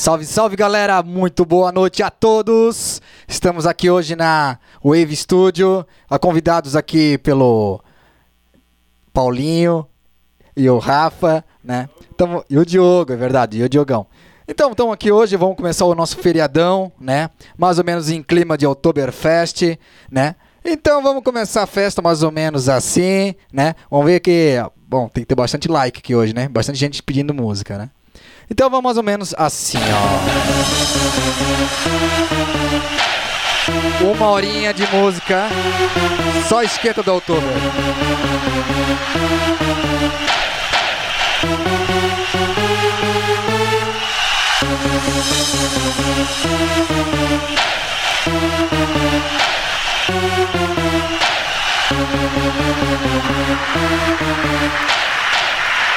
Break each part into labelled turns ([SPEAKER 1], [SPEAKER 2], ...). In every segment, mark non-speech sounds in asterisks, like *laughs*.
[SPEAKER 1] Salve, salve galera, muito boa noite a todos. Estamos aqui hoje na Wave Studio, convidados aqui pelo Paulinho e o Rafa, né? Tamo, e o Diogo, é verdade, e o Diogão. Então, estamos aqui hoje, vamos começar o nosso feriadão, né? Mais ou menos em clima de Oktoberfest, né? Então vamos começar a festa mais ou menos assim, né? Vamos ver que, bom, tem que ter bastante like aqui hoje, né? Bastante gente pedindo música, né? Então vamos mais ou menos assim, ó. Uma horinha de música, só esquenta do outubro.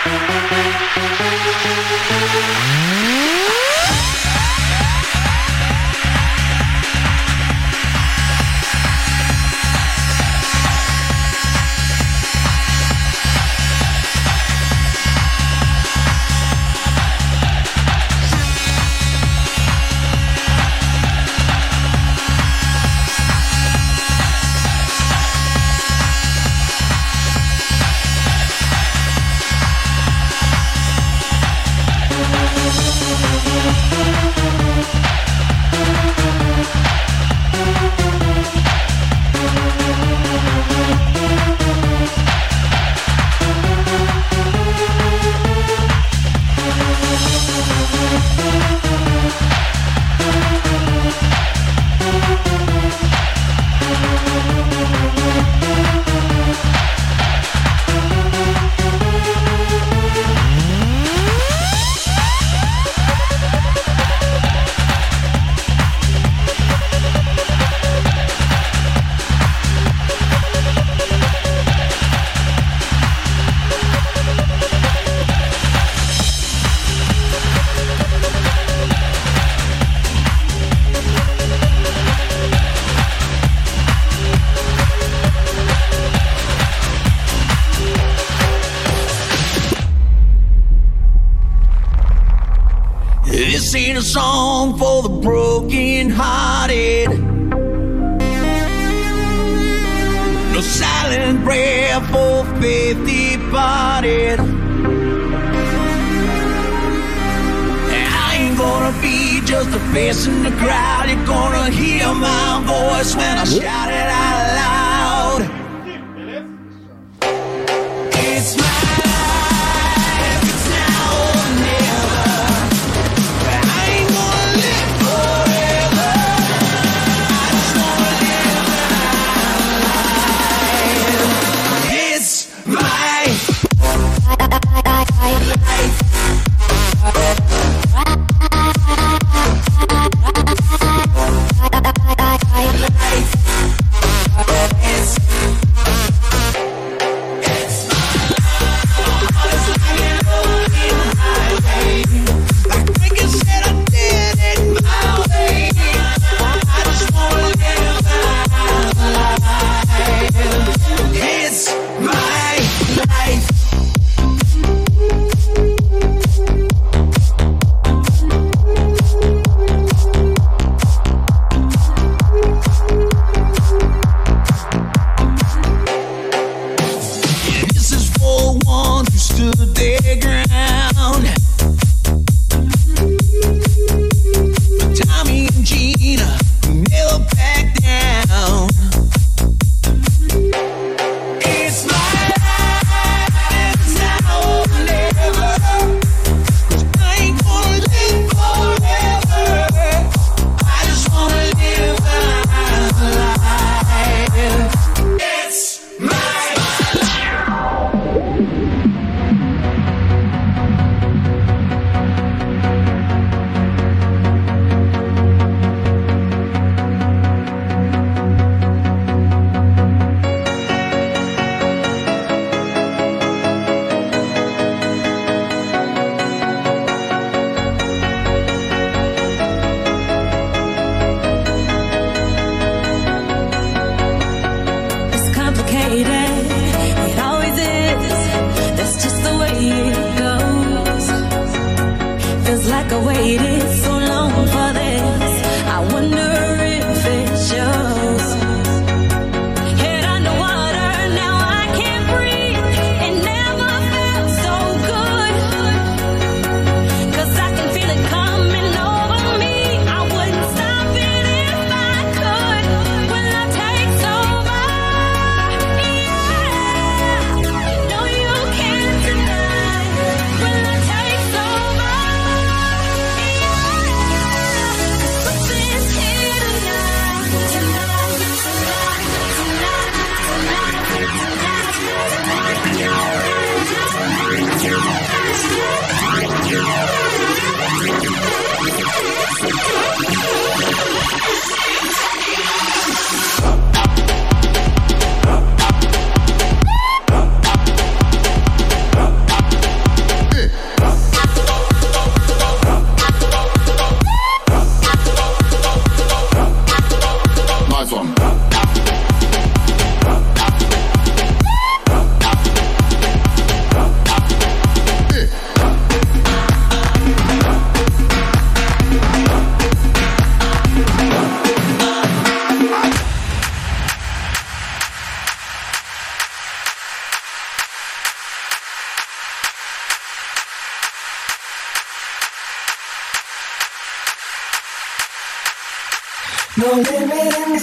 [SPEAKER 2] Song I ain't gonna be just a face in the crowd. You're gonna hear my voice when I shout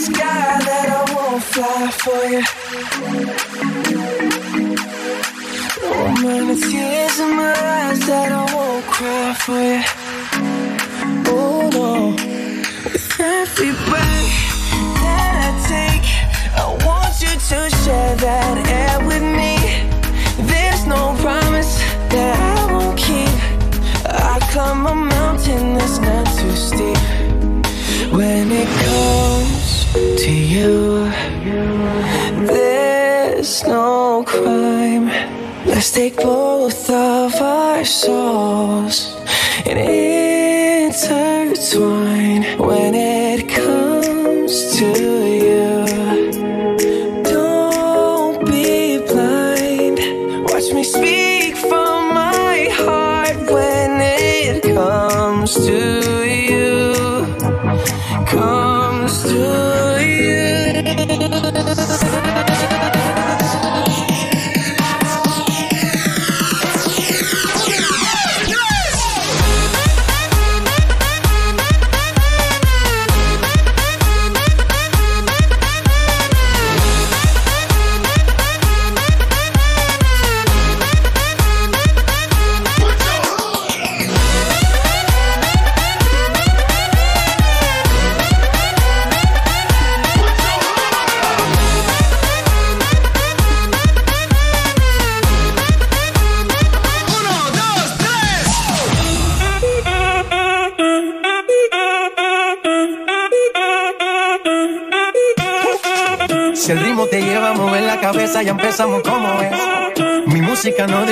[SPEAKER 3] sky that I won't fly for you. No amount of tears in my eyes that I won't cry for you. Oh no, with every breath that I take, I want you to share that air with me. There's no promise that I won't keep. I climb a mountain that's not too steep. When it comes to you, there's no crime. Let's take both of our souls and intertwine. When it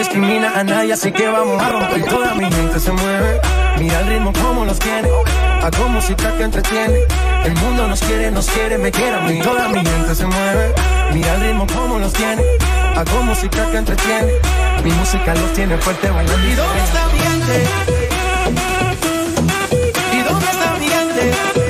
[SPEAKER 4] discrimina a nadie, así que vamos a romper. Toda mi gente se mueve. Mira el ritmo como los tiene. Hago música que entretiene. El mundo nos quiere, nos quiere, me quiere a mí. Toda mi gente se mueve. Mira el ritmo como los tiene. Hago música que entretiene. Mi música los tiene fuerte bailando. ¿Y dónde está mi gente? ¿Y dónde está mi gente?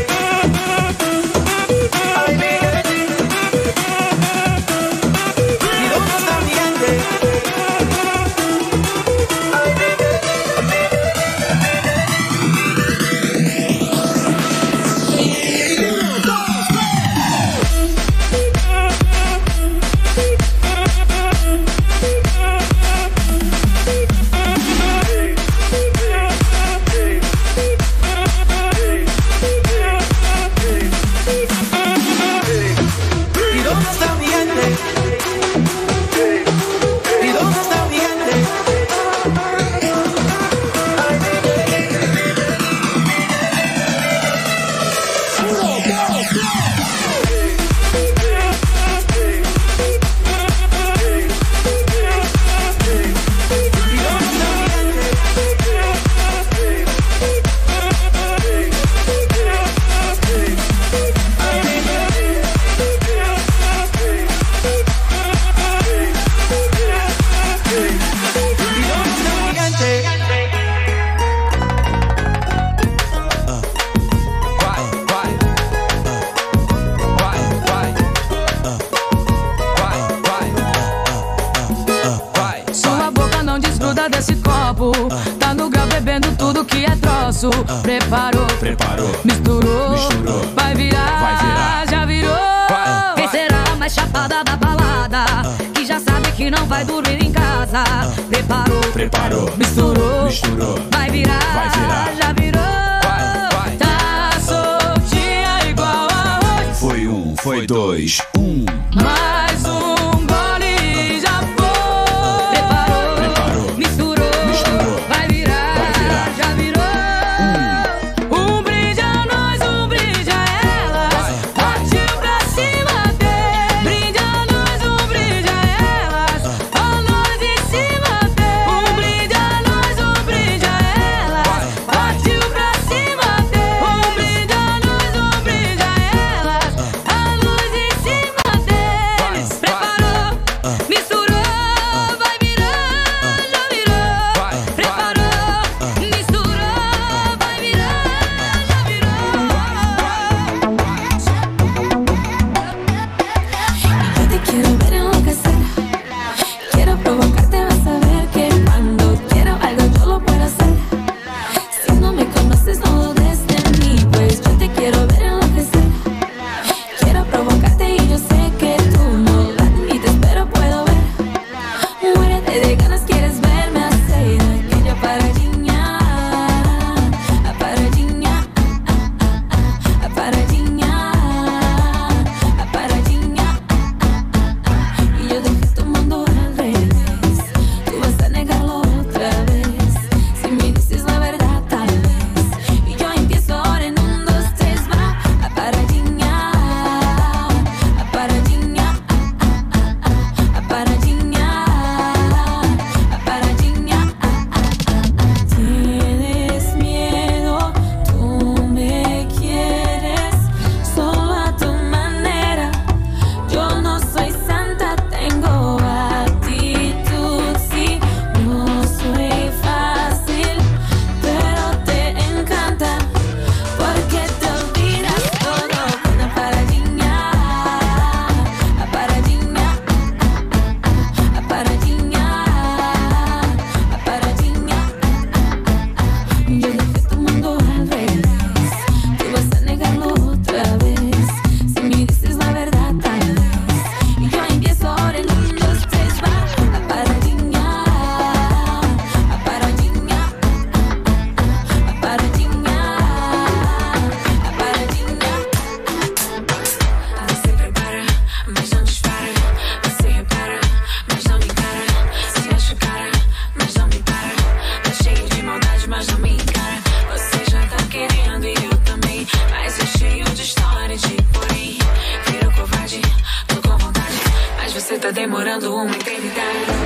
[SPEAKER 5] demorando uma eternidade.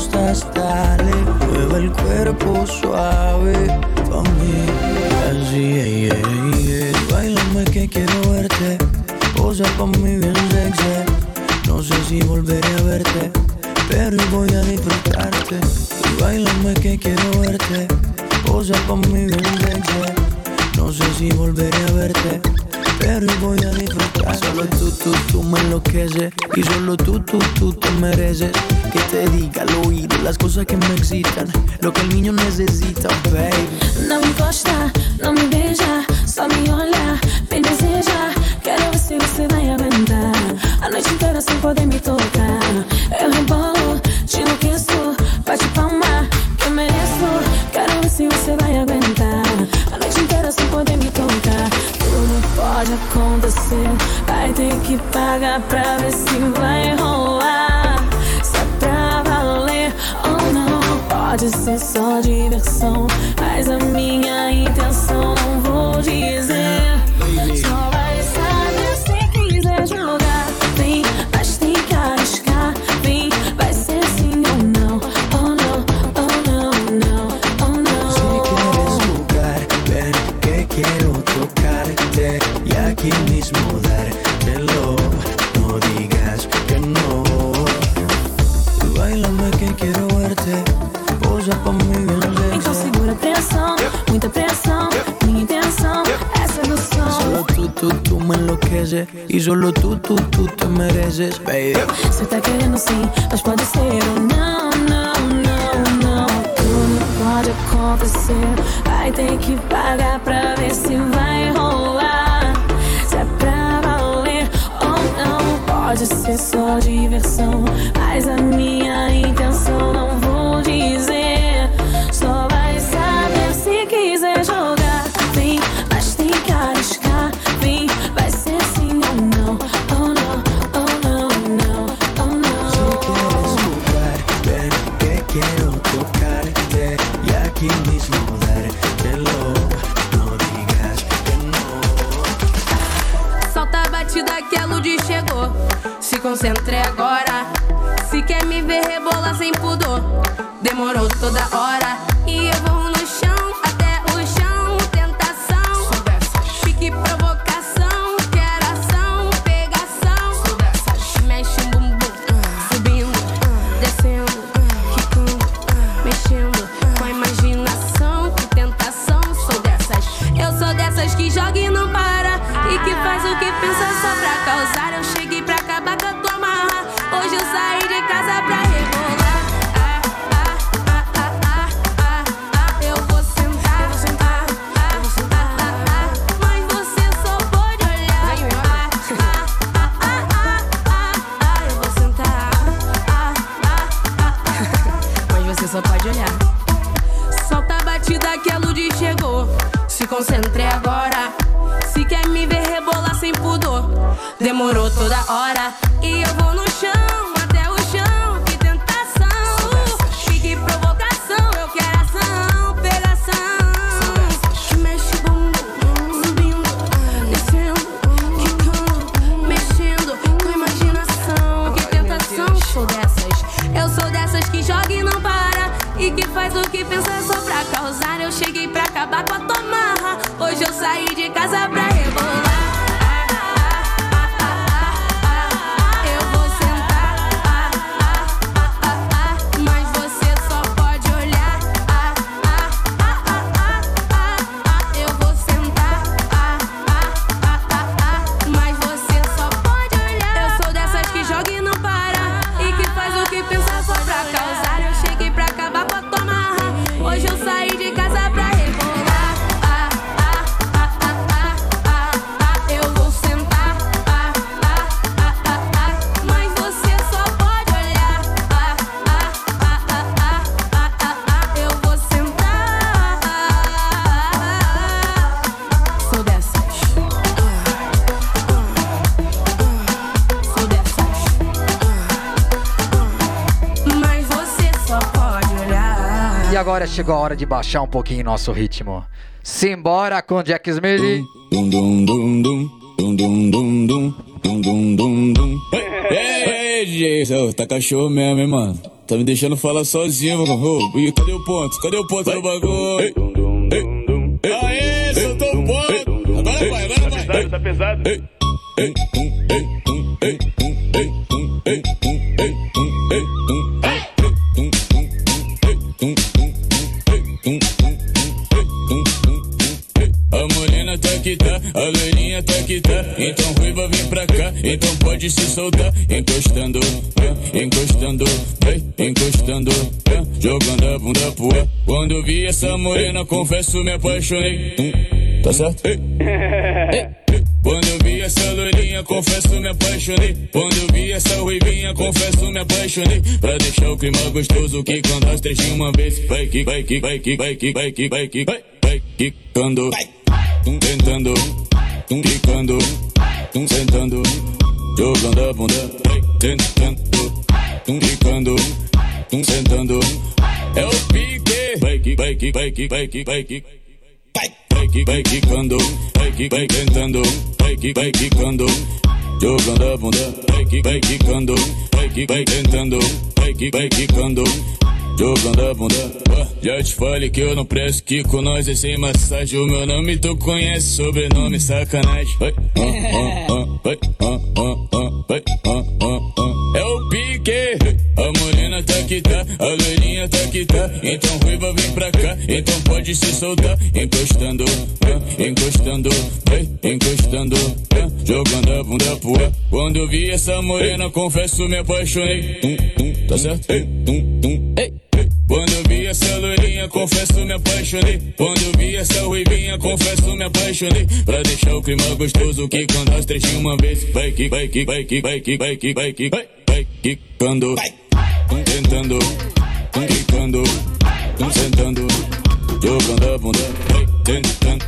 [SPEAKER 6] gustas, dale. Mueve el cuerpo suave pa' mí. Bailame que quiero verte. Posa pa' mí bien sexy. No sé si volveré a verte, pero voy a disfrutarte. Y bailame que quiero verte. Posa pa' mí bien sexy. No sé si volveré a verte quiero y voy a disfrutar. Solo tú, tú, tú me enloqueces. Y solo tú, tú, tú te mereces. Que te diga al oído las cosas que me excitan. Lo que el niño necesita, baby.
[SPEAKER 5] No me gusta, no me bella. Samiola, me deseja. Quiero ver si usted vaya a vender. Anoche entera sin poder me tocar. El embalo. paga pra ver se vai rolar. Se é pra valer ou não. Pode ser só diversão, mas a minha intenção não vou dizer.
[SPEAKER 6] veces y solo tu, te mereces, baby.
[SPEAKER 5] Se está querendo sim, mas pode ser não, não, não, não. Tudo não pode acontecer, vai ter que pagar pra ver se vai rolar. Se é pra valer ou não, pode ser só diversão, mas a minha intenção não vou dizer.
[SPEAKER 7] chegou
[SPEAKER 8] a
[SPEAKER 1] hora de baixar um pouquinho nosso ritmo. Simbora com Jack Smith.
[SPEAKER 9] Ei, Jesus, tá cachorro mesmo, hein, mano? Tá me deixando falar sozinho, vagabundo. E cadê o ponto? Cadê o ponto do bagulho? Aê, soltou o ponto! Agora vai, agora vai! Tá pesado, tá pesado. Que tá. Então ruiva vem pra cá, então pode se soltar. Encostando, é, encostando, é, encostando, é, jogando a bunda pro ar. Quando eu vi essa morena, confesso, me apaixonei. Hum, tá certo? *laughs* Quando eu vi essa loirinha, confesso, me apaixonei. Quando eu vi essa ruivinha, confesso, me apaixonei. Pra deixar o clima gostoso, que as três de uma vez. Vai que, vai que, vai que, vai que, vai que, vai que, vai, vai quicando. Tum, tentando, tum, quicando, tum, sentando. Jogando a bunda, tentando, tum, quicando, tum, sentando. É o pique, vai que, vai que, vai que, vai que, vai que. Vai, vai vai quicando, vai vai tentando, vai vai quicando, jogando a bunda, vai vai quicando, vai vai tentando, vai vai quicando, jogando a bunda. Já te falei que eu não presto que com nós é sem massagem. O meu nome tu conhece, sobrenome sacanagem. Vai, ah, ah, ah, vai, ah, ah, vai, ah, ah, ah. É o pique, a morena tá que tá, a loirinha tá que tá. Então ruiva vem pra cá, então pode se soltar. Encostando, encostando, encostando, jogando a bunda pro ar. Quando eu vi essa morena, confesso, me apaixonei. Tum, tum, tá certo? Ei, tum, tum, ei. Quando eu vi essa loirinha, confesso, me apaixonei. Quando eu vi essa ruivinha, confesso, me apaixonei. Pra deixar o clima gostoso, que quando as três de uma vez. Vai que, vai que, vai que, vai que, vai que, vai que, vai, vai quicando. Tum, tentando, tum, quicando, tum, sentando. Jogando a bunda, vai tentando,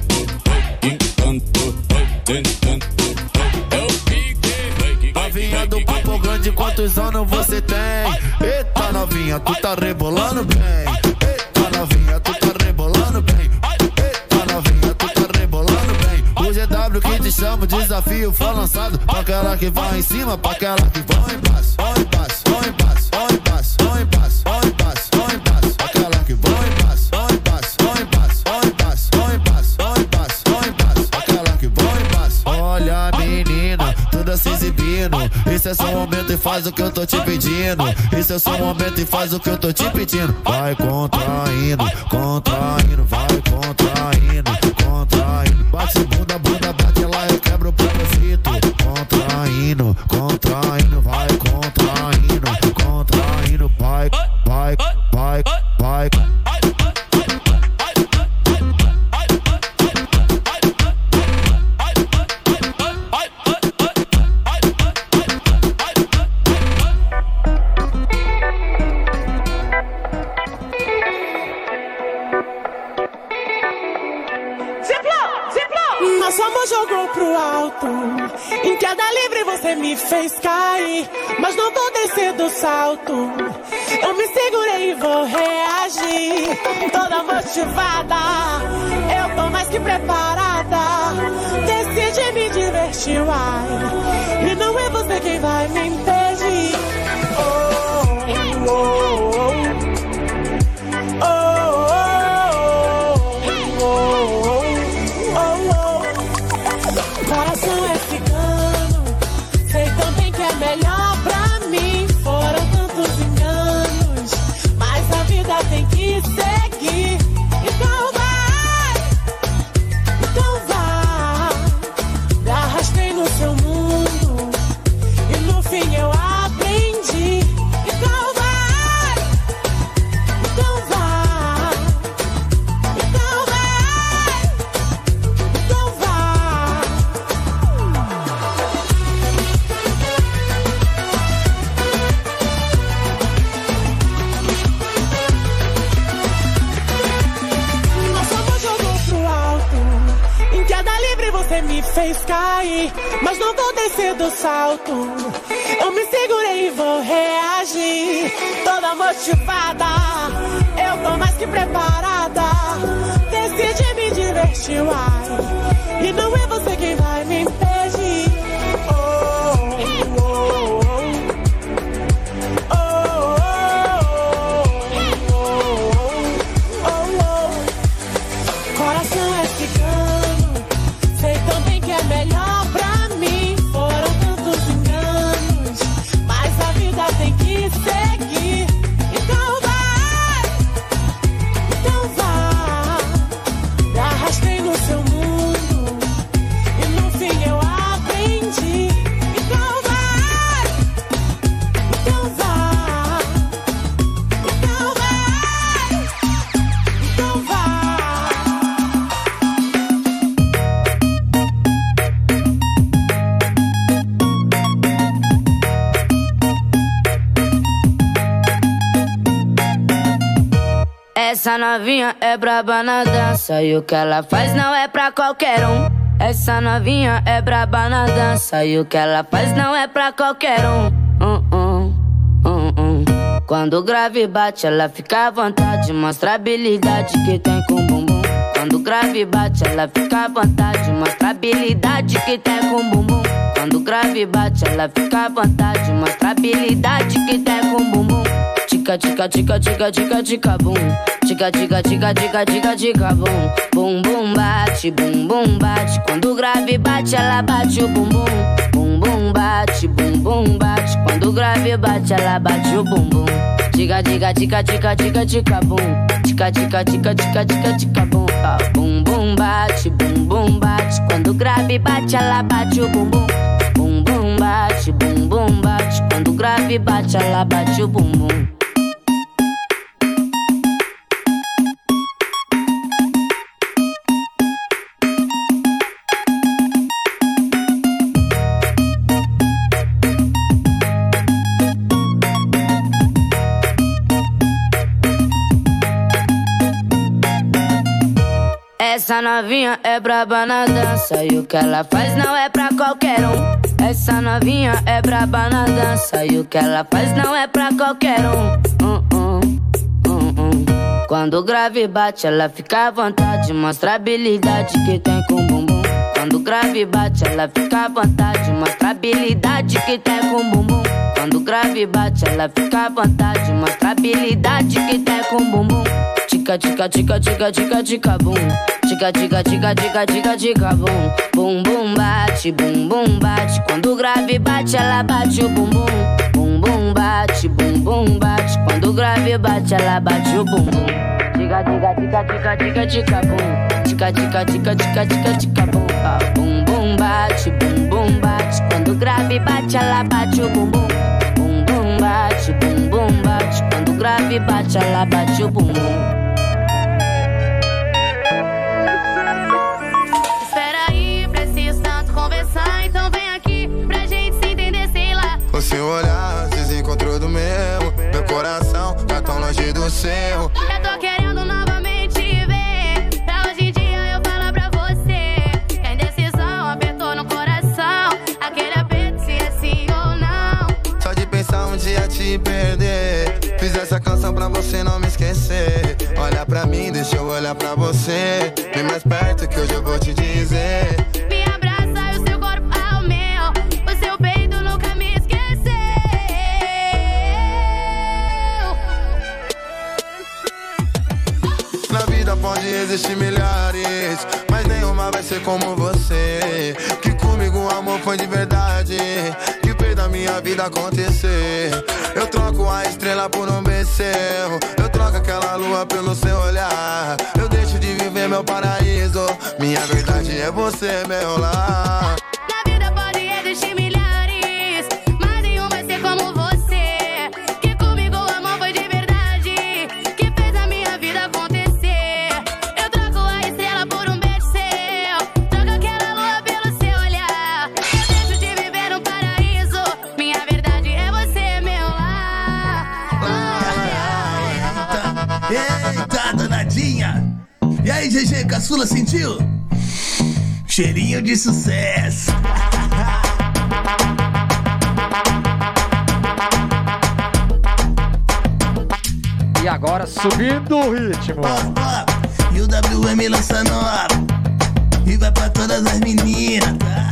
[SPEAKER 9] vai quicando, vai tentando. vai. É o pique,
[SPEAKER 10] Novinha do papo grande, quantos anos você tem? Eita novinha, tu tá rebolando bem. Eita novinha, tu tá rebolando bem. Chama, o desafio foi lançado. Pra aquela que vai em cima, pra aquela que vai embaixo. Vai embaixo, vai embaixo, vai embaixo, vai embaixo, vai embaixo, vai embaixo. Aquela que vai embaixo, vai embaixo, vai embaixo, vai embaixo, vai embaixo, vai embaixo, vai embaixo. Aquela que vai embaixo. Olha menina, toda se exibindo. Esse é seu momento e faz o que eu tô te pedindo. Esse é seu momento e faz o que eu tô te pedindo. Vai contraindo, contraindo, vai contraindo, contraindo. Bate bunda, bunda, Contraindo, contraindo, vai contraindo,
[SPEAKER 11] queda livre você me fez cair. Mas não vou descer do salto. Eu me segurei e vou reagir. Toda motivada. Eu tô mais que preparada. Decidi me divertir, uai. E não é você quem vai me impedir. Oh, oh, oh. Coração é cigano,
[SPEAKER 8] novinha é braba na dança e o que ela faz não é pra qualquer um. Essa novinha é braba na dança e o que ela faz não é pra qualquer um. Hum, hum, hum. Quando o grave bate, ela fica à vontade, mostra a habilidade que tem com o bumbum. Quando o grave bate, ela fica à vontade, mostra a habilidade que tem com o bumbum. Quando grave bate, ela fica à vontade, mostra habilidade que tem com bumbum. Tica, tica, tica, tica, tica, tica, bum. Tica, tica, tica, tica, tica, tica, bum. Bum, bum, bate, bum, bum, bate. Quando grave bate, ela bate o bumbum. Bum, bum, bate, bum, bum, bate. Quando grave bate, ela bate o bumbum. Tica, tica, tica, tica, tica, tica, bum. Tica, tica, tica, tica, tica, tica, bum. Ah, Bum, bum, bate, bum, bum, bate. Quando grave bate, ela bate o bumbum. Bate, bum, bum, bate. Quando o grave bate, ela bate o bumbum. Essa novinha é braba na dança e o que ela faz não é pra qualquer um. Essa novinha é braba na dança e o que ela faz não é pra qualquer um. Hum, hum, hum, hum. Quando o grave bate, ela fica à vontade, mostra a habilidade que tem com o bumbum. Quando o grave bate, ela fica à vontade, mostra a habilidade que tem com o bumbum. Quando o grave bate, ela fica à vontade, mostra a habilidade que tem com o bumbum. Tica, tica, tica, tica, tica, tica, bum. Tica, tica, tica, tica, tica, tica, bum. Bum, bum, bate, bum, bum, bate. Quando o grave bate, ela bate o bumbum. Bum, bum, bate, bum, bum, bate. Quando o grave bate, ela bate o bumbum. Tica, tica, tica, tica, tica, tica, bum. Tica, tica, tica, tica, tica, tica, bum. Ah, Bum, bum, bate, bum, bum, bate. Quando o grave bate, ela bate o bumbum. Bum, bum, bate, bum, bum, bate. Quando o grave bate, ela bate o bumbum.
[SPEAKER 10] seu olhar se desencontrou do meu. Meu coração tá tão longe do seu.
[SPEAKER 12] Eu tô querendo novamente ver. Pra hoje em dia eu falar pra você. Que a indecisão apertou no coração. Aquele aperto se é sim ou não. Só
[SPEAKER 13] de pensar um dia te perder. Fiz essa canção pra você não me esquecer. Olha pra mim, deixa eu olhar pra você.
[SPEAKER 12] Vem mais perto como você. Que comigo o amor foi de verdade, que fez da minha vida acontecer. Eu troco a estrela por um beijo, eu troco aquela lua pelo seu olhar. Eu deixo de viver meu paraíso, minha verdade é você, meu lar.
[SPEAKER 14] Cheirinho de sucesso!
[SPEAKER 1] E agora subindo o ritmo.
[SPEAKER 14] E o WM lança nova E vai pra todas as meninas, tá?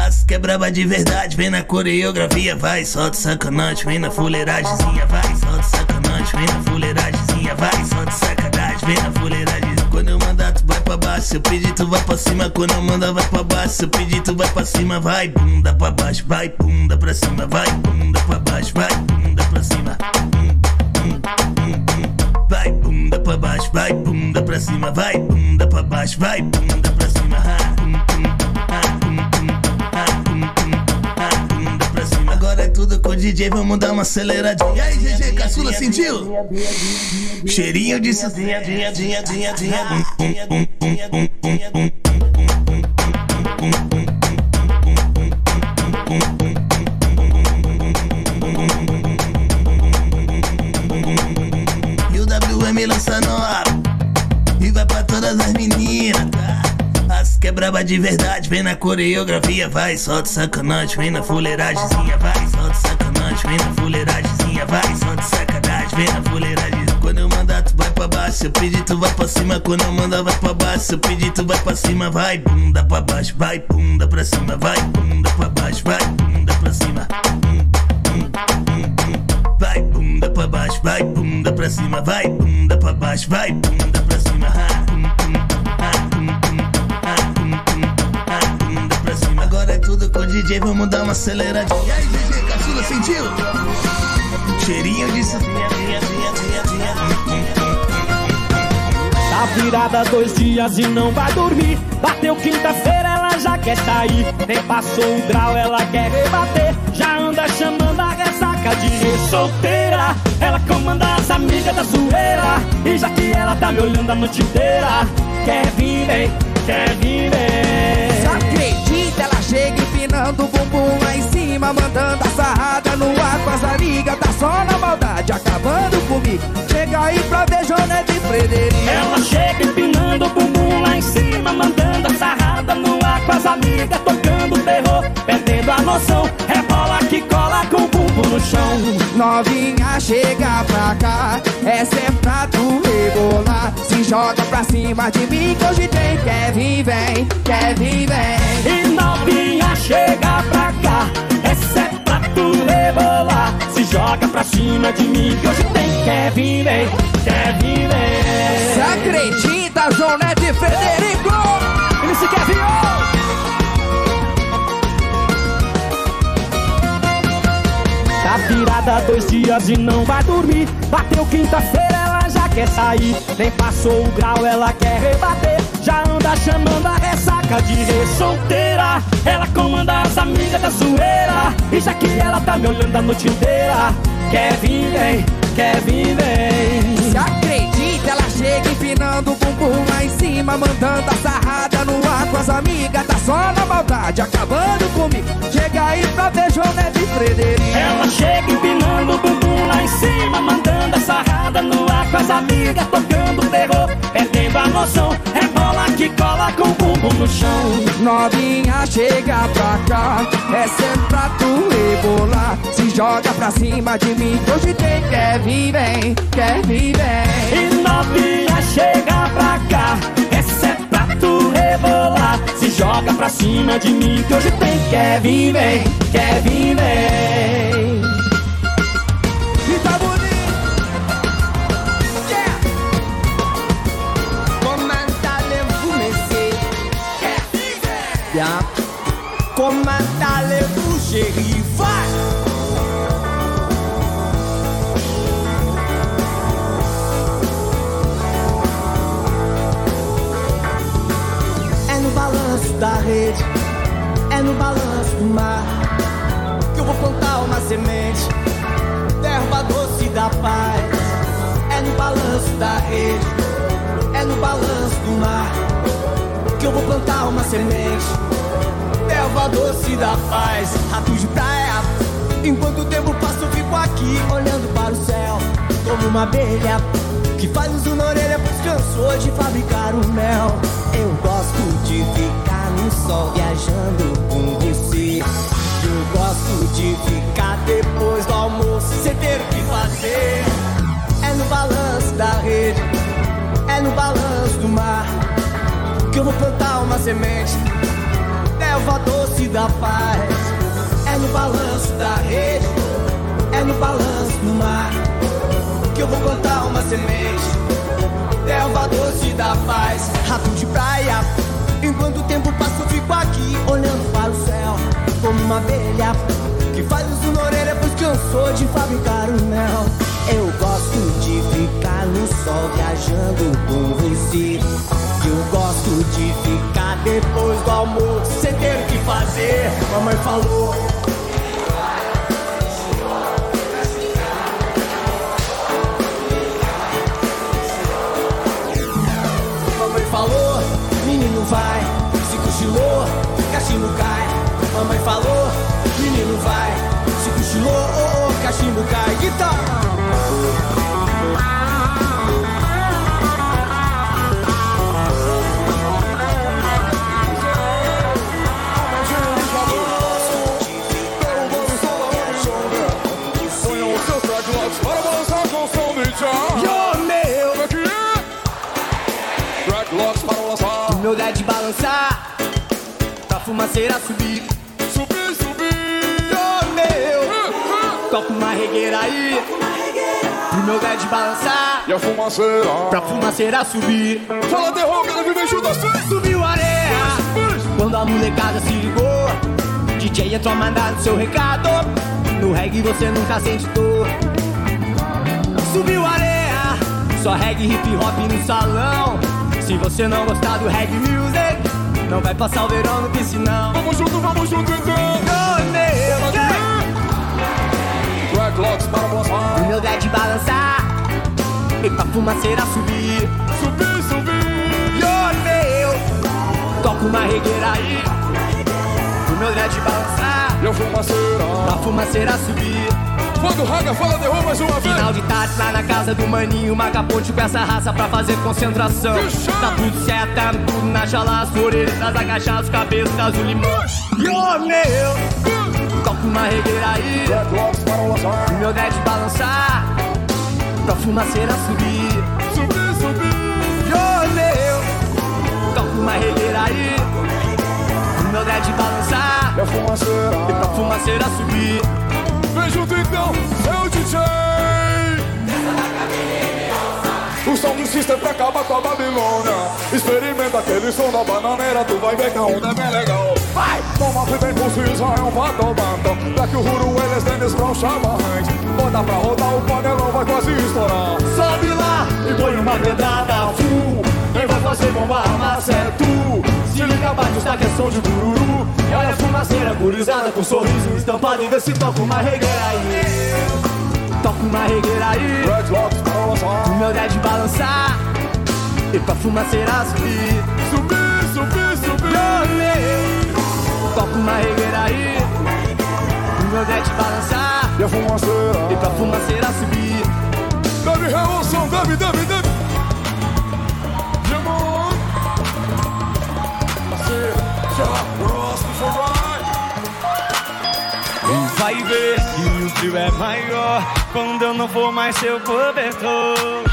[SPEAKER 14] As que é braba de verdade, vem na coreografia, vai, solta sacanagem, vem na fuleiragemzinha, vai, solta sacanagem, vem na fuleiragemzinha, vai, solta sacanagem, vem na vai pra baixo, se eu pedir, tu vai pra cima, quando eu mandar, vai pra baixo, se eu pedir, tu vai pra cima, vai, bunda pra baixo, vai, bunda pra cima, vai, bunda pra baixo, vai, bunda pra cima. Vai bunda pra baixo, vai bunda pra cima, vai bunda pra baixo, vai bunda pra DJ, vamos dar uma aceleradinha. E aí, GG, caçula sentiu? Cheirinho de sucinha, dinha, dinha, dinha, dinha. Hum, hum, hum, hum, hum, hum, hum. E o WM lança nova E vai pra todas as meninas, tá? As que é braba de verdade, vem na coreografia, vai, solta sacanagem, vem na fuleiragemzinha, vai, solta sacanagem, vem na fuleiragemzinha, vai, solta sacanagem, vem na fuleiragem. Quando eu mandar, tu vai pra baixo, se eu pedir, tu vai pra cima, quando eu mandar, vai pra baixo, se eu pedir, tu vai pra cima, vai, bunda pra baixo, vai, bunda pra cima, vai, bunda pra baixo, vai, bunda pra cima. Vai bunda pra baixo, vai bunda pra cima, vai bunda pra baixo, vai bunda pra cima. Agora é tudo com o DJ, vamos dar uma aceleradinha. Sentiu? Cheirinho de
[SPEAKER 15] Tá virada dois dias e não vai dormir. Bateu quinta-feira, ela já quer sair. Nem passou o grau, ela quer rebater. Já anda chamando a ressaca de solteira. Ela comanda as amigas da zoeira. E já que ela tá me olhando a noite inteira, quer vir, vem, quer vir, vem.
[SPEAKER 16] Se acredita, ela chega empinando o bumbum lá em cima, mandando a sarrada no ar com as amigas. Tá só na maldade, acabando comigo. Chega aí pra ver Jonete e Frederico.
[SPEAKER 15] Ela chega empinando o bumbum lá em cima, mandando a sarrada no ar com as amigas, tocando terror, perdendo a noção. Rebola que cola com o bumbum no chão.
[SPEAKER 16] Novinha, chega pra cá. Essa é pra tu rebolar. Se joga pra cima de mim que hoje tem. Vir, vem, vir, vem.
[SPEAKER 15] E novinha, chega pra cá. Essa é pra tu rebolar. Se joga pra cima de mim que hoje tem. Vir, vem, vir, vem.
[SPEAKER 16] Se acredita, Jonete e Frederico.
[SPEAKER 15] Ele se quer vir, ó. Tá virada dois dias e não vai dormir. Bateu quinta-feira, quer sair. Nem passou o grau, ela quer rebater. Já anda chamando a ressaca de solteira. Ela comanda as amigas da zoeira. E já que ela tá me olhando a noite inteira, quer vir, vem, quer vir, vem.
[SPEAKER 16] Chega empinando o bumbum lá em cima, mandando a sarrada no ar com as amigas. Tá só na maldade, acabando comigo. Chega aí pra ver Jonete e Frederico.
[SPEAKER 15] Ela chega empinando o bumbum lá em cima, mandando a sarrada no ar com as amigas, tocando terror, perdendo a noção. Rebola que cola com o bumbum no chão.
[SPEAKER 16] Novinha, chega pra cá. É pra tu rebolar.
[SPEAKER 17] Joga pra cima de mim. que Hoje tem Kevin, vem, Kevin, vem.
[SPEAKER 15] E novinha chega pra cá, essa é pra tu rebolar. Se joga pra cima de mim, que hoje tem Kevin, vem, Kevin, vem.
[SPEAKER 17] E tá bonito. Yeah. Messieurs. Yeah. Comandez-vous, chérie. Da rede, é no balanço do mar que eu vou plantar uma semente, terra doce da paz. É no balanço da rede, é no balanço do mar que eu vou plantar uma semente, terra doce da paz. Rato de praia, enquanto o tempo passa eu fico aqui olhando para o céu como uma abelha que faz uso na orelha pois cansou de fabricar o mel. Eu gosto de ficar no sol viajando com você. Eu gosto de ficar depois do almoço sem ter o que fazer. É no balanço da rede, é no balanço do mar que eu vou plantar uma semente. Nelva doce da paz. É no balanço da rede, é no balanço do mar que eu vou plantar uma semente. Delva doce da paz, rato de praia. Enquanto o tempo passa, eu fico aqui olhando para o céu como uma abelha que faz uso na orelha, pois cansou de fabricar o mel. Eu gosto de ficar no sol viajando com você. Eu gosto de ficar depois do almoço sem ter o que fazer. Mamãe falou. Dead balançar, pra fumaceira. Subir, Toca uma regueira aí, pro meu dead balançar,
[SPEAKER 18] E a fumaceira.
[SPEAKER 17] pra fumaceira subir.
[SPEAKER 18] Fala terror, que ele junto assim.
[SPEAKER 17] Subiu a areia, quando a molecada se ligou. DJ entrou mandando seu recado, no reggae você nunca sente dor. Subiu a areia, só reggae hip hop no salão. Se você não gostar do reggae music, não vai passar o verão no piscinão.
[SPEAKER 18] Vamos junto, vamos junto então. Dreadlocks para lançar.
[SPEAKER 17] O meu dead balançar E pra fumaceira subir
[SPEAKER 18] Subir, subir.
[SPEAKER 17] Yo, meu Toca uma regueira aí O meu dead balançar
[SPEAKER 18] E a fumaceira.
[SPEAKER 17] Pra fumaceira subir
[SPEAKER 18] Quando raga, fala terror mais uma vez.
[SPEAKER 17] Final de tarde lá na casa do maninho Marca ponte com essa raça pra fazer concentração Tá tudo certo, tá tudo na chalaça Orelhas agachadas, cabeças azul limão Yo, meu Toca uma regueira aí
[SPEAKER 18] Dreadlocks para lançar.
[SPEAKER 17] O meu dead balançar Pra fumaceira subir
[SPEAKER 18] Subir, subir.
[SPEAKER 17] Yo, meu Toca uma regueira aí meu dead balançar
[SPEAKER 18] E a fumaceira.
[SPEAKER 17] E pra fumaceira subir
[SPEAKER 18] Vem junto então, é o DJ. O system pra acabar com a Babilônia. Experimenta aquele som da bananeira, tu vai ver que a onda é bem legal. Vai! Toma bem precisa, é um bato-bato. Pra que o ruro eles tênis pra chamarrões. Bota pra rodar, o panelão vai quase estourar.
[SPEAKER 15] Sobe lá e põe uma pedrada full. Quem vai fazer bomba massa é tu. Se liga, bate os que é som de bururu. E olha a fumaceira gurizada com sorriso estampado. E vê se toca uma regueira aí.
[SPEAKER 17] Toca uma regueira aí
[SPEAKER 18] Dreadlocks para lançar.
[SPEAKER 17] O meu dead balançar E pra fumaceira subir
[SPEAKER 18] Subir, subir, subir.
[SPEAKER 17] Yo, meu Toca uma regueira aí O meu dead balançar
[SPEAKER 18] E a fumaceira.
[SPEAKER 17] E pra fumaceira subir
[SPEAKER 18] Deve revolução, deve, deve, deve. Demon. Próximo, vai.
[SPEAKER 19] Vai ver que o frio é maior quando eu não for mais seu cobertor.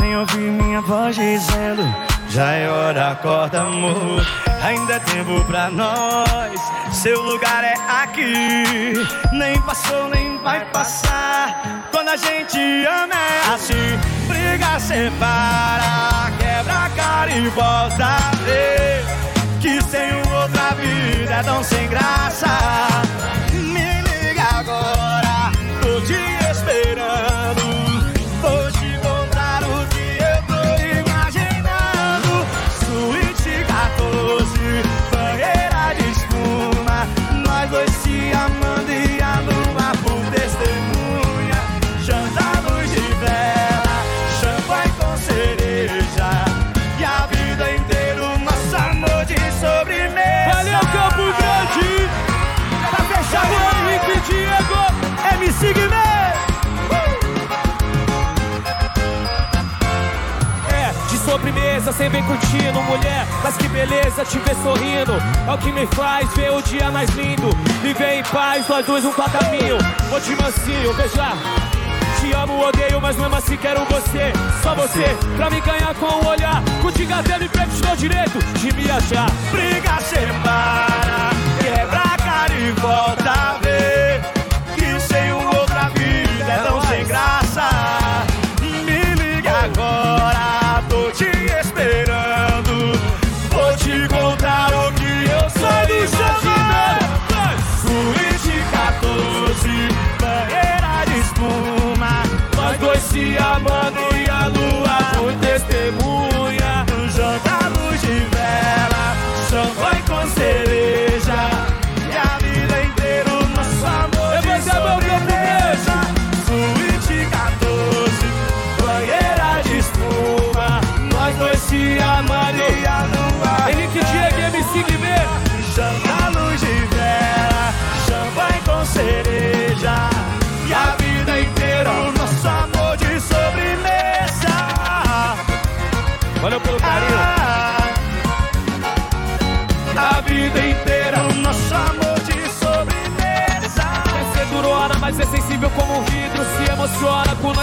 [SPEAKER 19] Nem ouvi minha voz dizendo, já é hora, acorda amor. Ainda é tempo pra nós, seu lugar é aqui. Nem passou, nem vai passar. Quando a gente ama é assim, briga, separa, quebra a cara e volta a ver. Que sem outra vida é tão sem graça. Sobremesa,
[SPEAKER 15] sem bem curtindo, mulher. Mas que beleza te ver sorrindo. É o que me faz ver o dia mais lindo. Viver em paz, nós dois um pra caminho. Vou te mansinho, veja. Te amo, odeio, mas mesmo assim quero você. Só você, pra me ganhar com o olhar. Contigo até me pego, dou direito de me achar.
[SPEAKER 19] Briga, separa, quebra cara e volta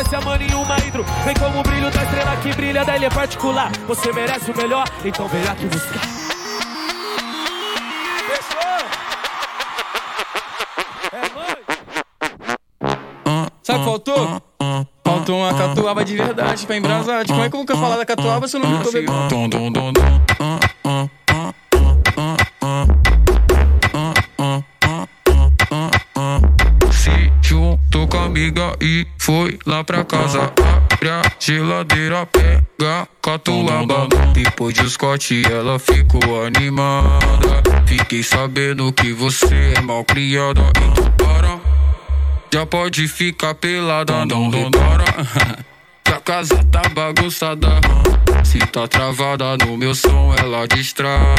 [SPEAKER 19] nós amando
[SPEAKER 15] em uma hidro. Vem como o brilho da estrela que brilha da ilha particular. Você merece o melhor, então vem aqui buscar.
[SPEAKER 20] Sabe o que faltou? Faltou uma catuaba de verdade pra embrasar. Como é que eu vou falar da catuaba se eu não tô bebendo?
[SPEAKER 21] E foi lá pra casa. Abre a geladeira, pega catuaba. Depois de Scott, ela ficou animada. Fiquei sabendo que você é mal criada. Então para, já pode ficar pelada. Não repara, *laughs* casa tá bagunçada. Se tá travada no meu som, ela destrava.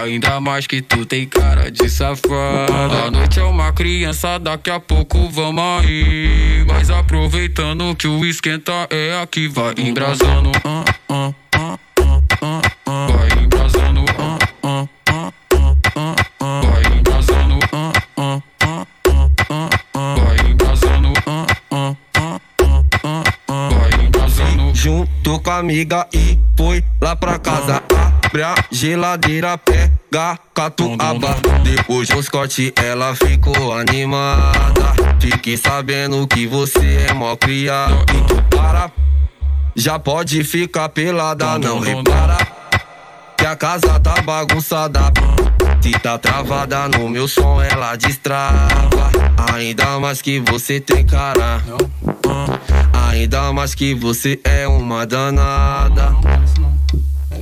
[SPEAKER 21] Ainda mais que tu tem cara de safada. A noite é uma criança, daqui a pouco vamos aí. Mas aproveitando que o esquenta é aqui, vai embrasando. ah, ah,
[SPEAKER 22] com a amiga e foi lá pra casa. Abre a geladeira, pega catuaba. Depois do Scott, ela ficou animada. Fiquei sabendo que você é mó criado. Para, já pode ficar pelada. Não repara que a casa tá bagunçada. Se tá travada no meu som, ela destrava. Ainda mais que você tem cara. Ainda mais que você é uma danada.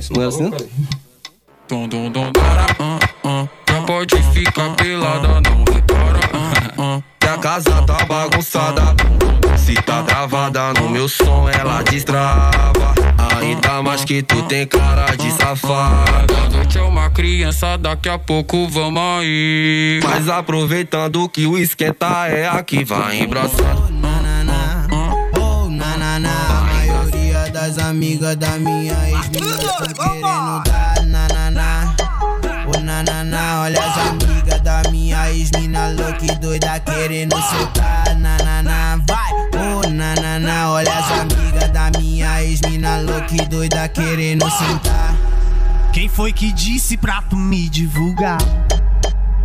[SPEAKER 22] Não é assim?
[SPEAKER 21] Para, ah, ah. Já pode ficar pelada, não repara. ah, ah.
[SPEAKER 22] Que a casa tá bagunçada. Se tá travada no meu som, ela destrava. Ainda mais que tu tem cara de safada.
[SPEAKER 21] A noite é uma criança, daqui a pouco vamos aí.
[SPEAKER 22] Mas aproveitando que o esquenta é aqui, vai embraçado
[SPEAKER 23] nananá. A maioria das amigas da minha ex doida querendo dar nananá. O nananá, olha as amigas da minha ex mina louca e doida
[SPEAKER 2] querendo soltar nananá. Vai, o na na nananá, olha as amigas da minha ex mina louca e doida querendo sentar.
[SPEAKER 4] Quem foi que disse pra tu me divulgar?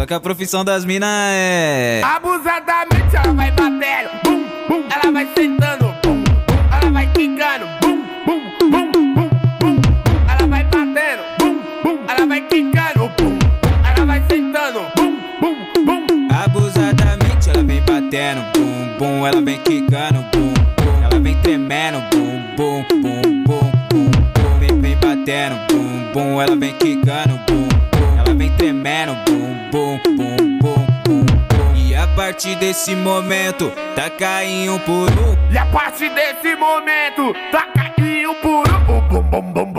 [SPEAKER 24] Só que a profissão das minas é.
[SPEAKER 18] Abusadamente ela vai batendo, bum, bum, ela vai sentando, bum, bum, ela vai quicando, bum, bum, bum, bum, bum, ela vai batendo, bum, bum, ela vai quicando, bum, ela vai sentando, bum, bum, bum.
[SPEAKER 24] Abusadamente ela vem batendo, bum bum, ela vem quicando, bum bum, ela vem tremendo, bum bum, bum bum, bum bum, vem, vem batendo, bum bum, ela vem quicando, bum bum, ela vem tremendo, bum E a partir desse momento, tá caindo por um.
[SPEAKER 18] E a partir desse momento, tá caindo por um, bum, bum, bum,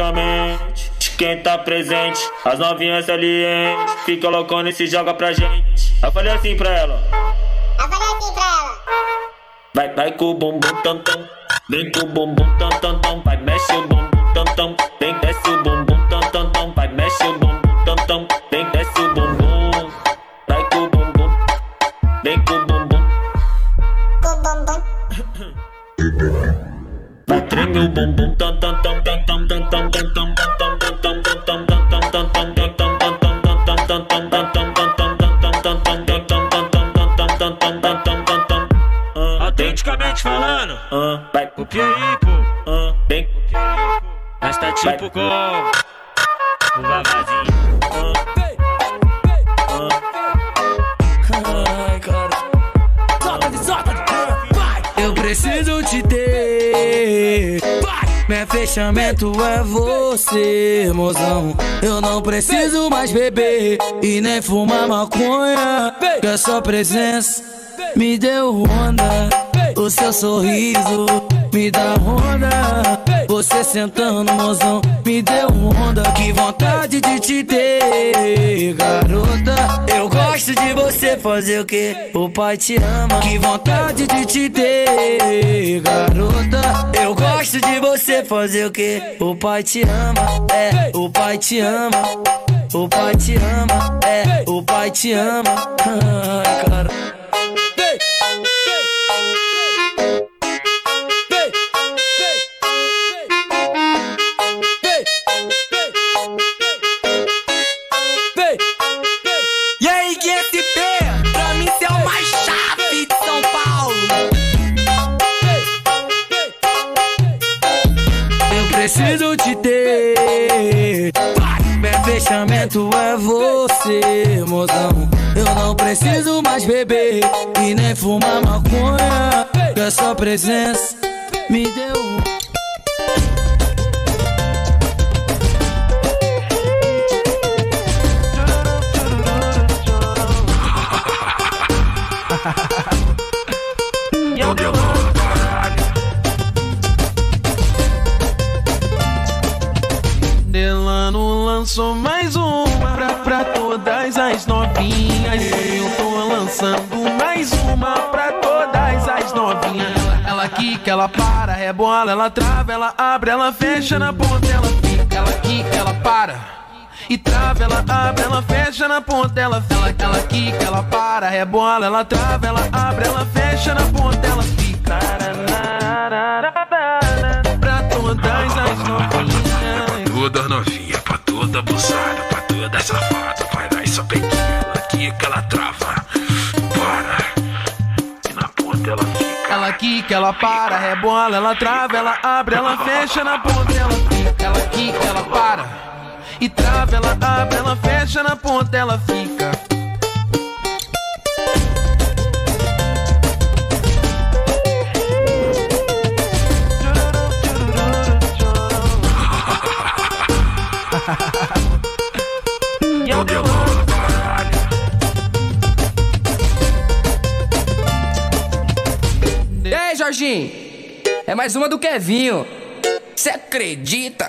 [SPEAKER 25] envolvente que mexe com a mente de quem tá presente. As novinhas salientes fica loucona e se joga pra gente. Eu falei assim pra ela.
[SPEAKER 26] Eu falei assim pra ela.
[SPEAKER 25] Vai, vai com o bumbum tam tam. Vem com o bumbum tam tam tam. Vai, mexe o bumbum tam tam.
[SPEAKER 27] Te ter. Meu fechamento é você, mozão. Eu não preciso mais beber e nem fumar maconha. Que a sua presença me deu onda. O seu sorriso me dá onda. Você sentando, mozão, me deu onda. Que vontade de te ter, garota. Eu gosto de você fazer o que? O pai te ama. Que vontade de te ter, garota. Eu gosto de você fazer o que? O pai te ama. É, o pai te ama. O pai te ama. É, o pai te ama. Ai, cara. Fechamento é você, mozão. Eu não preciso mais beber e nem fumar maconha. Que a sua presença me deu.
[SPEAKER 28] Delano lançou mais mais uma pra todas as novinhas. Ela, quica, ela para, rebola, ela trava, ela abre, ela fecha na ponta, ela fica. Ela quica, ela para. E trava, ela abre, ela fecha na ponta, ela ela, ela quica, ela para, rebola, ela trava, ela abre, ela fecha na ponta, ela fica. Pra todas as novinhas.
[SPEAKER 29] Toda novinha, pra toda abusada, pra toda safada. Vai lá e só peguinha, ela quica, ela trava.
[SPEAKER 28] Quica, ela para, rebola, ela trava, ela abre, ela fecha na ponta, ela fica, ela quica, ela para. E trava, ela abre, ela fecha na ponta, ela fica.
[SPEAKER 16] É mais uma do Kevinho. Cê acredita?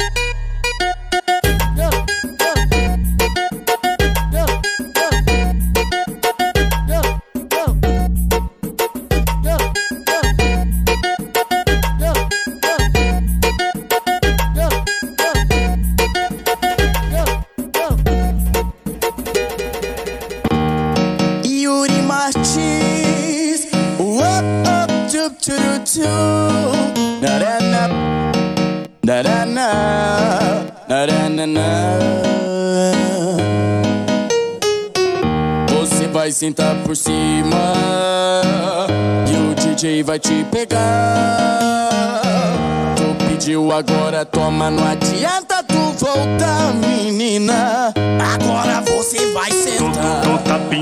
[SPEAKER 17] Sentar por cima e o DJ vai te pegar. Tu pediu agora, toma, não adianta tu voltar, menina.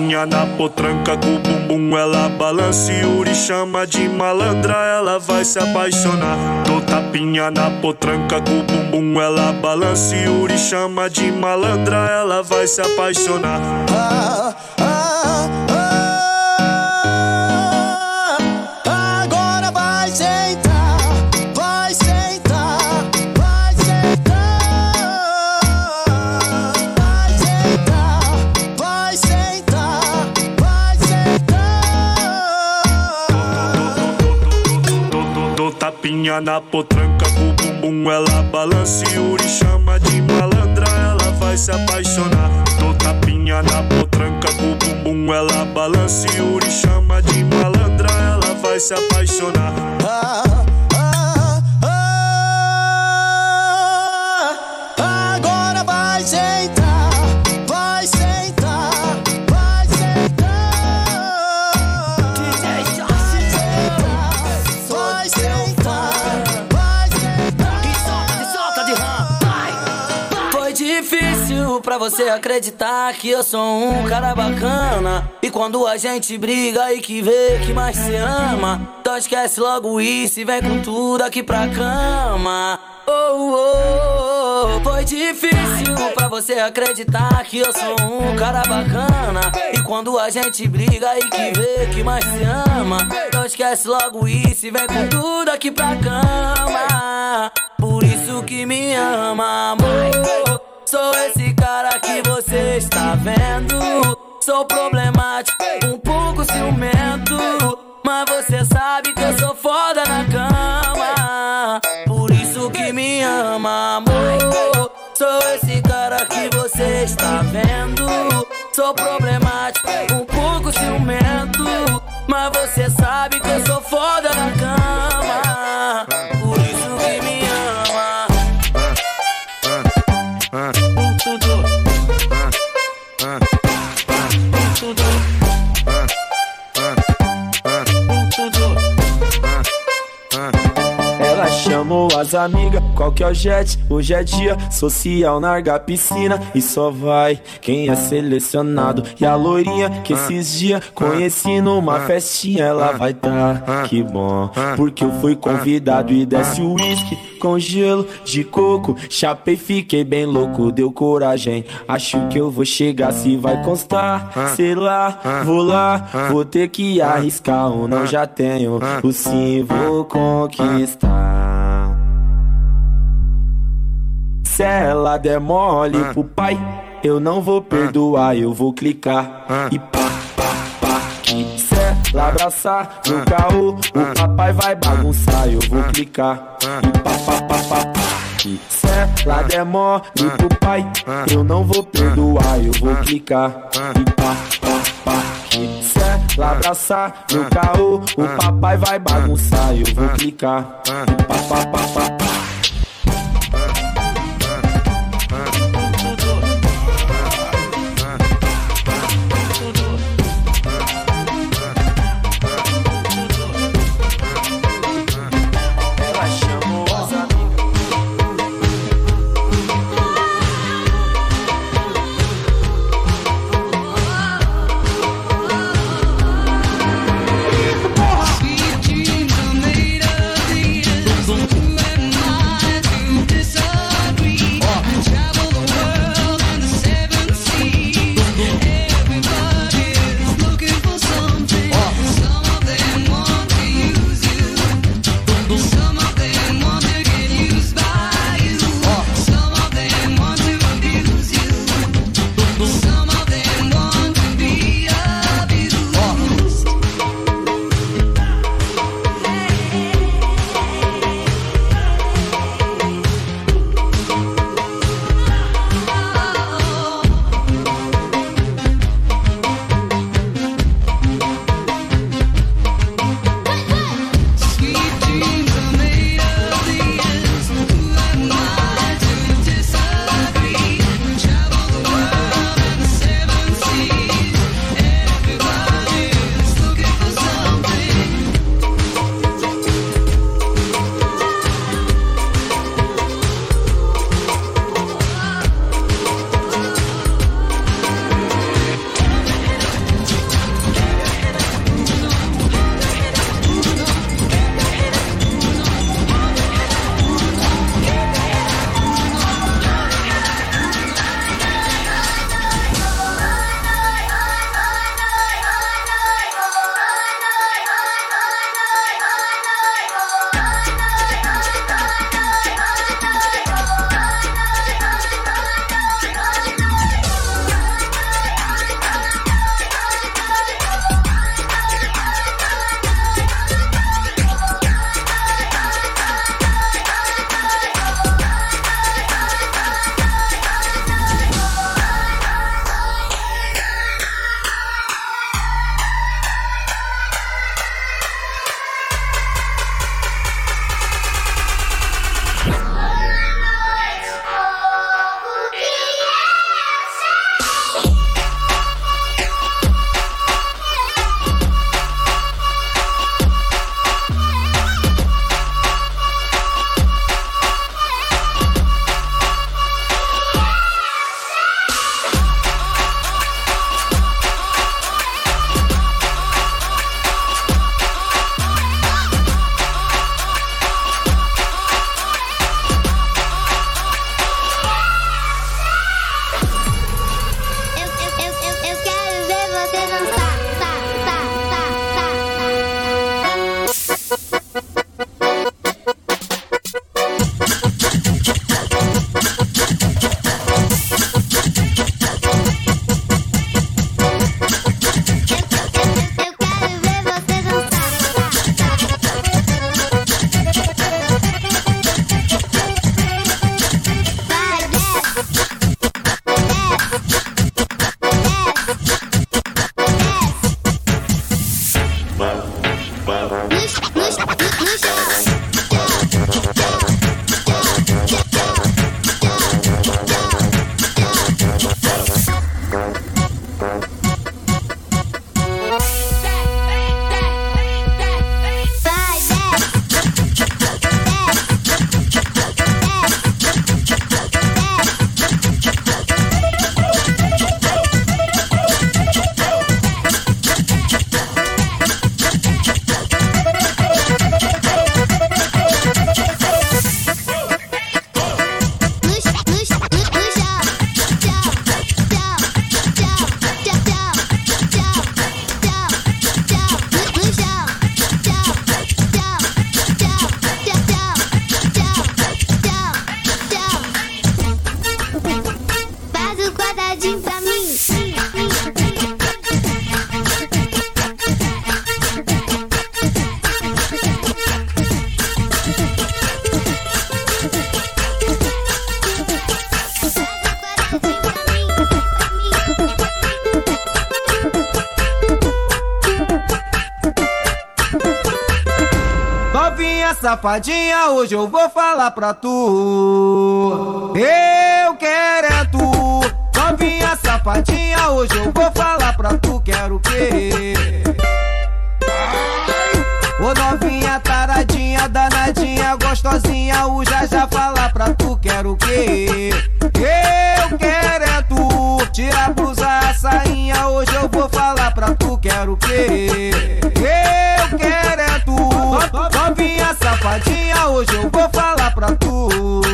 [SPEAKER 30] Dou tapinha na potranca com o bumbum ela balança e Yuri chama de malandra, ela vai se apaixonar. Dou tapinha na potranca com o bumbum ela balança e Yuri chama de malandra, ela vai se apaixonar.
[SPEAKER 17] Ah, ah,
[SPEAKER 30] tapinha na potranca com o bumbum ela balança e chama de malandra, ela vai se apaixonar. Dou tapinha na potranca com o bumbum ela balança e chama de malandra, ela vai se apaixonar.
[SPEAKER 17] Ah,
[SPEAKER 27] você acreditar que eu sou um cara bacana. E quando a gente briga e que vê que mais se ama, então esquece logo isso e vem com tudo aqui pra cama. Oh, oh, oh. Foi difícil pra você acreditar que eu sou um cara bacana. E quando a gente briga e que vê que mais se ama, então esquece logo isso e vem com tudo aqui pra cama. Por isso que me ama, amor. Sou esse que você está vendo. Sou problemático, um pouco ciumento. Mas você sabe que eu sou foda na cama. Por isso que me ama, amor. Sou esse cara que você está vendo. Sou problemático, um pouco ciumento. Mas você sabe que eu sou foda na cama. Por isso que me ama.
[SPEAKER 22] As amigas, qual que é o jet? Hoje é dia social, narga piscina e só vai quem é selecionado. E a loirinha que esses dias conheci numa festinha, ela vai tá, que bom, porque eu fui convidado e desce o uísque com gelo de coco. Chapei, fiquei bem louco, deu coragem. Acho que eu vou chegar se vai constar. Sei lá, vou lá, vou ter que arriscar ou não já tenho. O sim vou conquistar. Se ela der mole pro pai, eu não vou perdoar, eu vou clicar e pá, pá, pá. Se ela abraçar no caô, o papai vai bagunçar, eu vou clicar e pá, pá, pá, pá, pá. Se ela der mole pro pai, eu não vou perdoar, eu vou clicar e pá, pá, pá. Se ela abraçar no caô, o papai vai bagunçar, eu vou clicar e pá, pá, pá, pá, pá.
[SPEAKER 16] Safadinha, hoje eu vou falar pra tu. Eu quero é tu. Novinha safadinha, hoje eu vou falar pra tu. Quero o quê? Ô novinha taradinha, danadinha, gostosinha, o já já falar pra tu. Quero o quê? Eu quero é tu. Tira a blusa, a sainha, hoje eu vou falar pra tu. Quero o quê? Safadinha, hoje eu vou falar pra tu.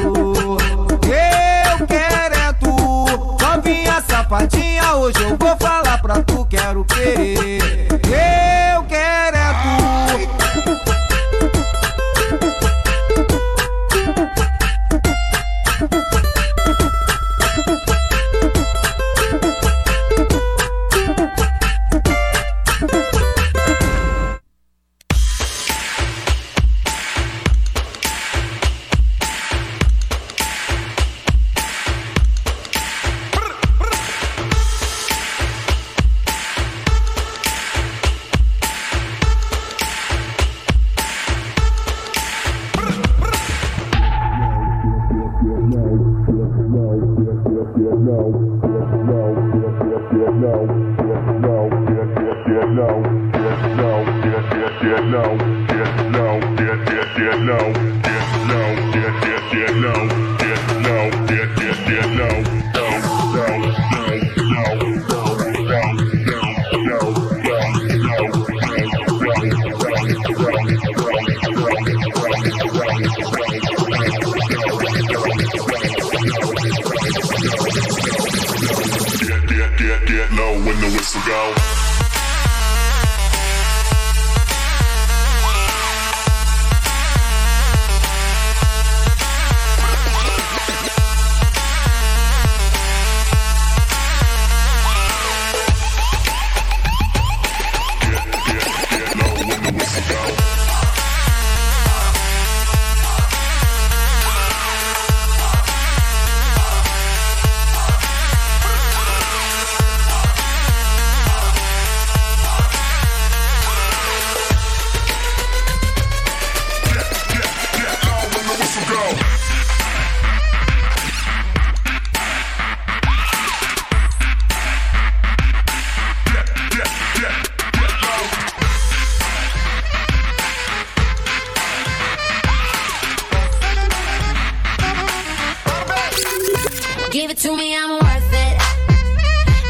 [SPEAKER 31] Give it to me, I'm worth it.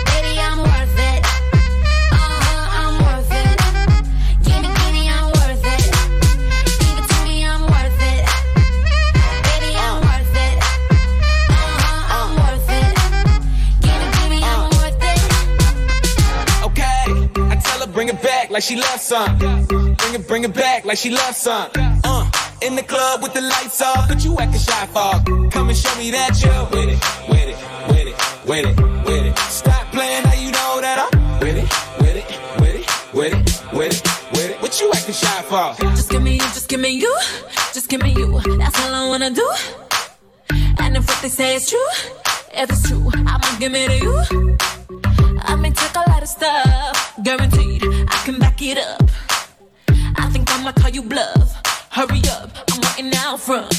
[SPEAKER 31] Baby, I'm worth it. Uh-huh, I'm worth it. Give it to me, I'm worth it. Give it to me, I'm worth it. Baby, I'm worth it. Uh-huh, I'm worth it. Give it to me, I'm worth it.
[SPEAKER 28] Okay, I tell her bring it back like she loves some. Bring it, bring it back like she loves some. Uh, in the club with the lights off, but you acting shy for. Come and show me that you're with it, with it, with it. Stop playing, now you know that I'm with it, with it, with it, with it, with it, with it. What you acting shy for?
[SPEAKER 31] Just give me you, just give me you, just give me you. That's all I wanna do. And if what they say is true, if it's true, I'ma give it to you. I may take a lot of stuff, guaranteed I can back it up. I think I'ma call you bluff. Hurry up, I'm waiting out front.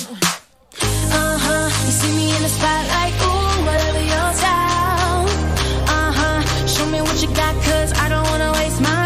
[SPEAKER 31] Cause I don't wanna waste my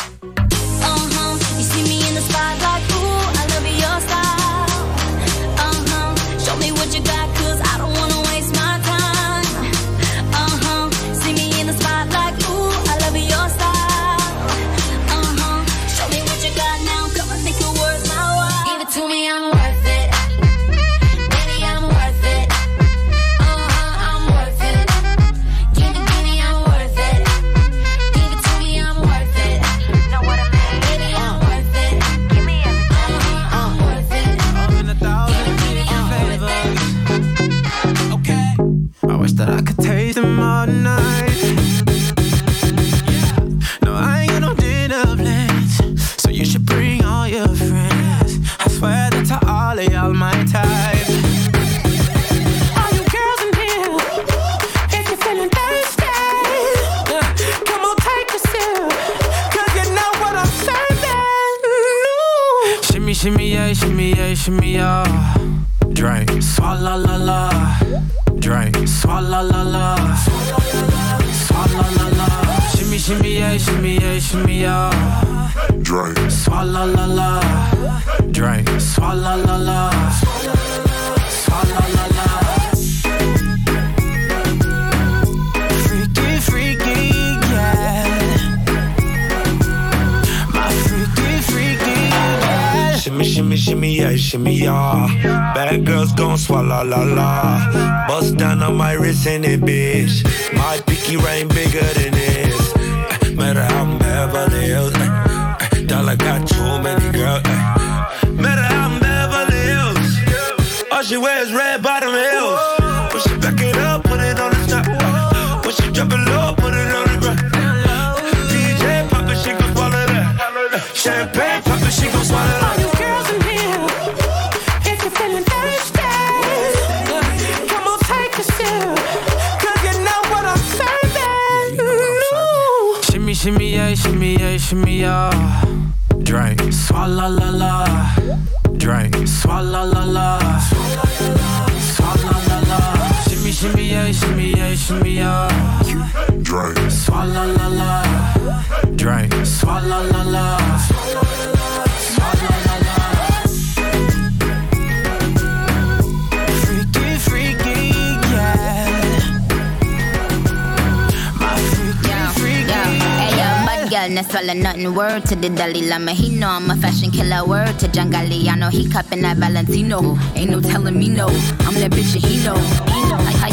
[SPEAKER 32] No swallow nothing. Word to the Dalai Lama, he know I'm a fashion killer. Word to John Galliano, he cupping that Valentino. Ain't no telling me no, I'm that bitch he know.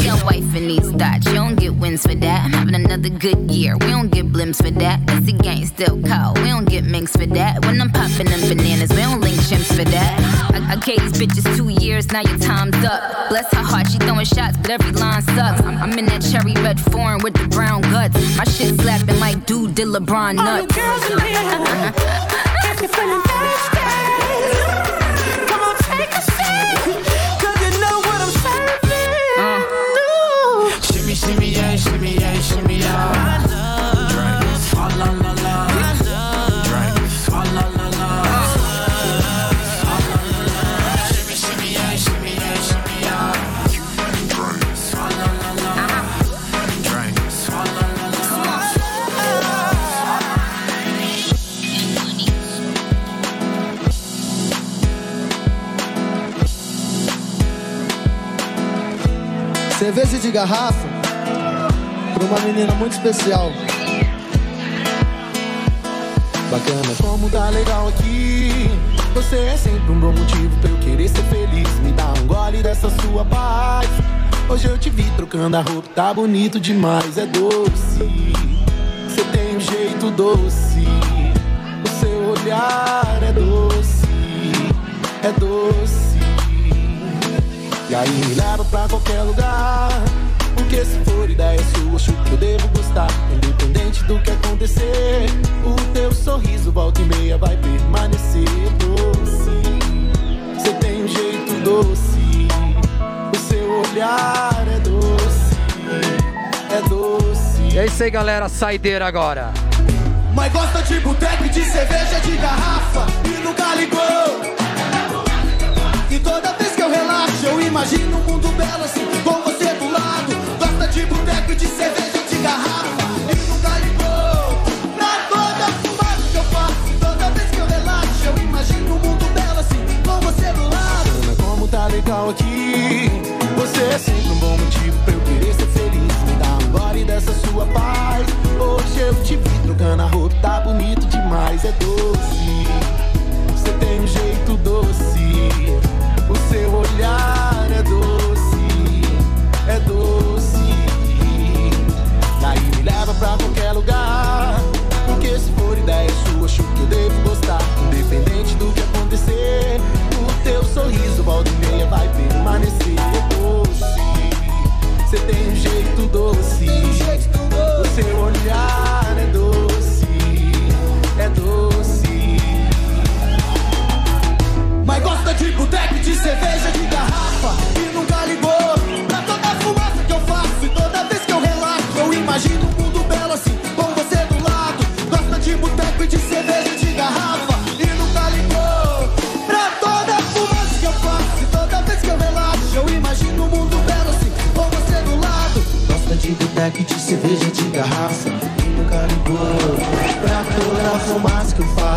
[SPEAKER 32] He know. How your wife in these thoughts, you don't get wins for that. I'm having another good year, we don't get blimps for that. Cause the gang still cold, we don't get minks for that. When I'm popping them bananas, we don't link chimps for that. I, I gave these bitches two years, now your time's up. Bless her heart, she throwing shots, but every line sucks. I'm, I'm in that cherry red foreign with the brown guts. My shit slapping like dude did LeBron
[SPEAKER 11] All you girls in here, *laughs* if you're feeling thirsty,
[SPEAKER 33] Cerveja de garrafa pra uma menina muito especial. Bacana. Como tá legal aqui. Você é sempre um bom motivo pra eu querer ser feliz. Me dá um gole dessa sua paz. Hoje eu te vi trocando a roupa, tá bonito demais, é doce. Você tem um jeito doce. O seu olhar é doce, é doce. E aí me leva pra qualquer lugar. Porque se for ideia sua, acho que eu devo gostar. Independente do que acontecer, o teu sorriso volta e meia vai permanecer doce. Você tem um jeito doce, o seu olhar é doce, é doce.
[SPEAKER 34] É isso aí, galera. Saideira agora.
[SPEAKER 33] Mas gosta de boteco de cerveja de garrafa e nunca ligou. E toda vez que eu relaxo, eu imagino um mundo belo assim, com você do lado. Gosta de boteco e de cerveja de garrafa e nunca ligou. Pra toda fumaça que eu faço, toda vez que eu relaxo, eu imagino um mundo belo assim, com você do lado. Como tá legal aqui. Você é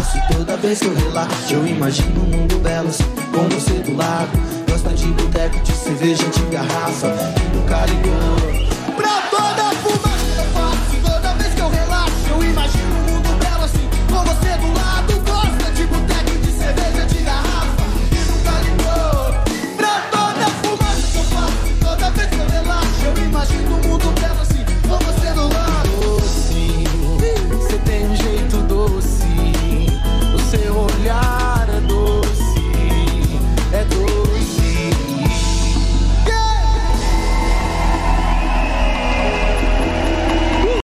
[SPEAKER 33] faço Toda vez que eu relaxo Eu imagino um mundo belo assim, com você do lado. Gosta de boteco, de cerveja de garrafa e nunca ligou